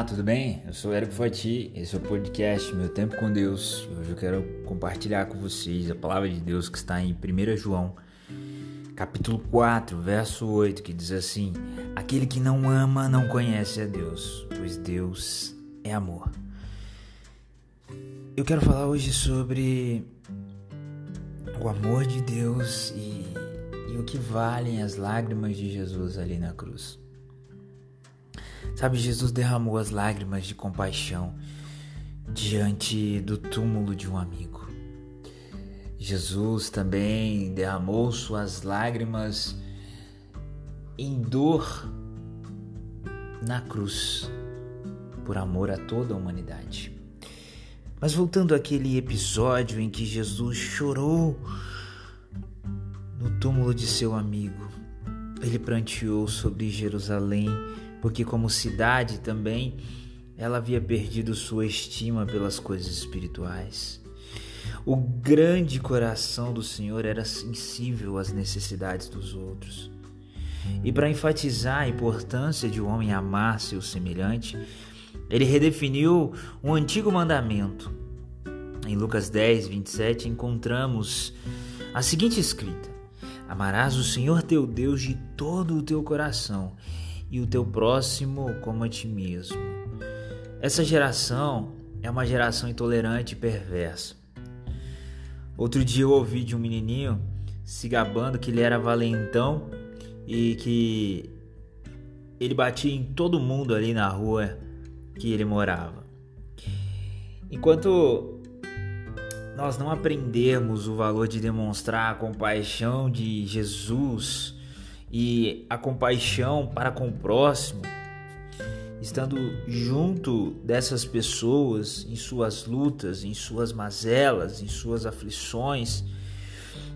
Olá, tudo bem? Eu sou Érico Fati, esse é o podcast Meu Tempo com Deus. Hoje eu quero compartilhar com vocês a palavra de Deus que está em 1 João, capítulo 4, verso 8, que diz assim: Aquele que não ama não conhece a Deus, pois Deus é amor. Eu quero falar hoje sobre o amor de Deus e, e o que valem as lágrimas de Jesus ali na cruz. Sabe, Jesus derramou as lágrimas de compaixão diante do túmulo de um amigo. Jesus também derramou suas lágrimas em dor na cruz, por amor a toda a humanidade. Mas voltando àquele episódio em que Jesus chorou no túmulo de seu amigo, ele pranteou sobre Jerusalém porque, como cidade também, ela havia perdido sua estima pelas coisas espirituais. O grande coração do Senhor era sensível às necessidades dos outros. E para enfatizar a importância de o um homem amar seu semelhante, ele redefiniu um antigo mandamento. Em Lucas 10, 27, encontramos a seguinte escrita: Amarás o Senhor teu Deus de todo o teu coração e o teu próximo como a ti mesmo. Essa geração é uma geração intolerante e perversa. Outro dia eu ouvi de um menininho se gabando que ele era valentão e que ele batia em todo mundo ali na rua que ele morava. Enquanto nós não aprendermos o valor de demonstrar a compaixão de Jesus e a compaixão para com o próximo, estando junto dessas pessoas em suas lutas, em suas mazelas, em suas aflições,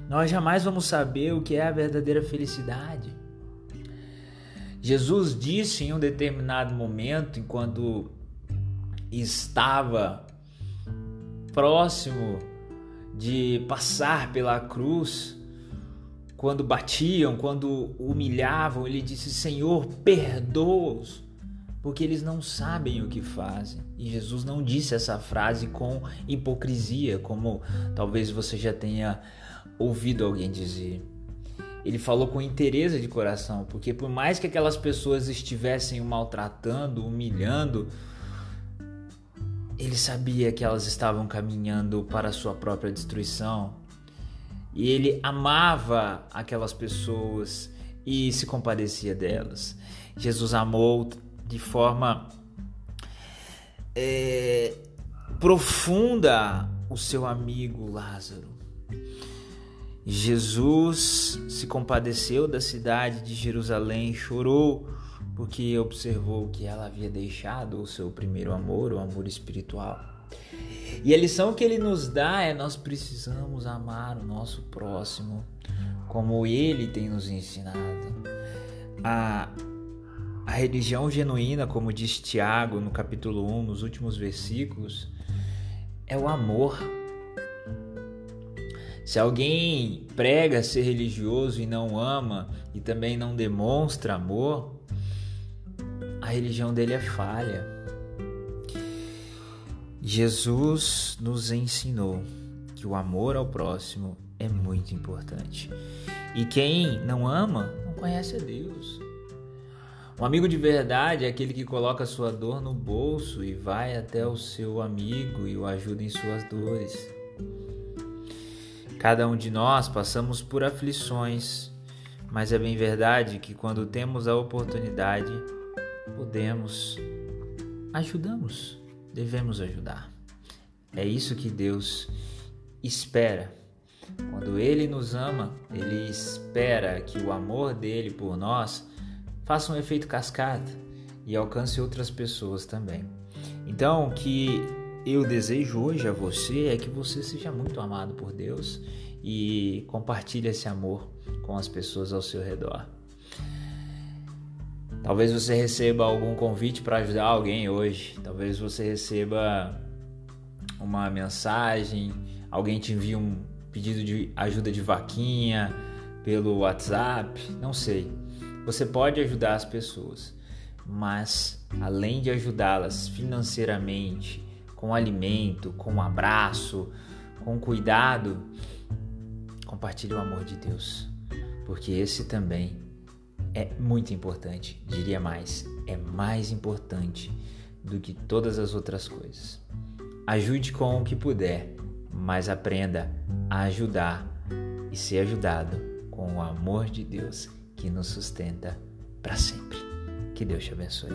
nós jamais vamos saber o que é a verdadeira felicidade. Jesus disse em um determinado momento, enquanto estava próximo de passar pela cruz, quando batiam, quando humilhavam, ele disse: Senhor, perdoa-os, porque eles não sabem o que fazem. E Jesus não disse essa frase com hipocrisia, como talvez você já tenha ouvido alguém dizer. Ele falou com interesse de coração, porque por mais que aquelas pessoas estivessem o maltratando, humilhando, ele sabia que elas estavam caminhando para a sua própria destruição e ele amava aquelas pessoas e se compadecia delas. Jesus amou de forma é, profunda o seu amigo Lázaro. Jesus se compadeceu da cidade de Jerusalém, chorou porque observou que ela havia deixado o seu primeiro amor, o amor espiritual. E a lição que ele nos dá é nós precisamos amar o nosso próximo como ele tem nos ensinado. A, a religião genuína, como diz Tiago no capítulo 1, nos últimos versículos, é o amor. Se alguém prega ser religioso e não ama e também não demonstra amor, a religião dele é falha. Jesus nos ensinou que o amor ao próximo é muito importante. E quem não ama não conhece a Deus. Um amigo de verdade é aquele que coloca sua dor no bolso e vai até o seu amigo e o ajuda em suas dores. Cada um de nós passamos por aflições, mas é bem verdade que quando temos a oportunidade, podemos, ajudamos devemos ajudar. É isso que Deus espera. Quando Ele nos ama, Ele espera que o amor dele por nós faça um efeito cascata e alcance outras pessoas também. Então, o que eu desejo hoje a você é que você seja muito amado por Deus e compartilhe esse amor com as pessoas ao seu redor. Talvez você receba algum convite para ajudar alguém hoje. Talvez você receba uma mensagem, alguém te envie um pedido de ajuda de vaquinha pelo WhatsApp, não sei. Você pode ajudar as pessoas, mas além de ajudá-las financeiramente, com alimento, com um abraço, com cuidado, compartilhe o amor de Deus, porque esse também é muito importante, diria mais, é mais importante do que todas as outras coisas. Ajude com o que puder, mas aprenda a ajudar e ser ajudado com o amor de Deus que nos sustenta para sempre. Que Deus te abençoe.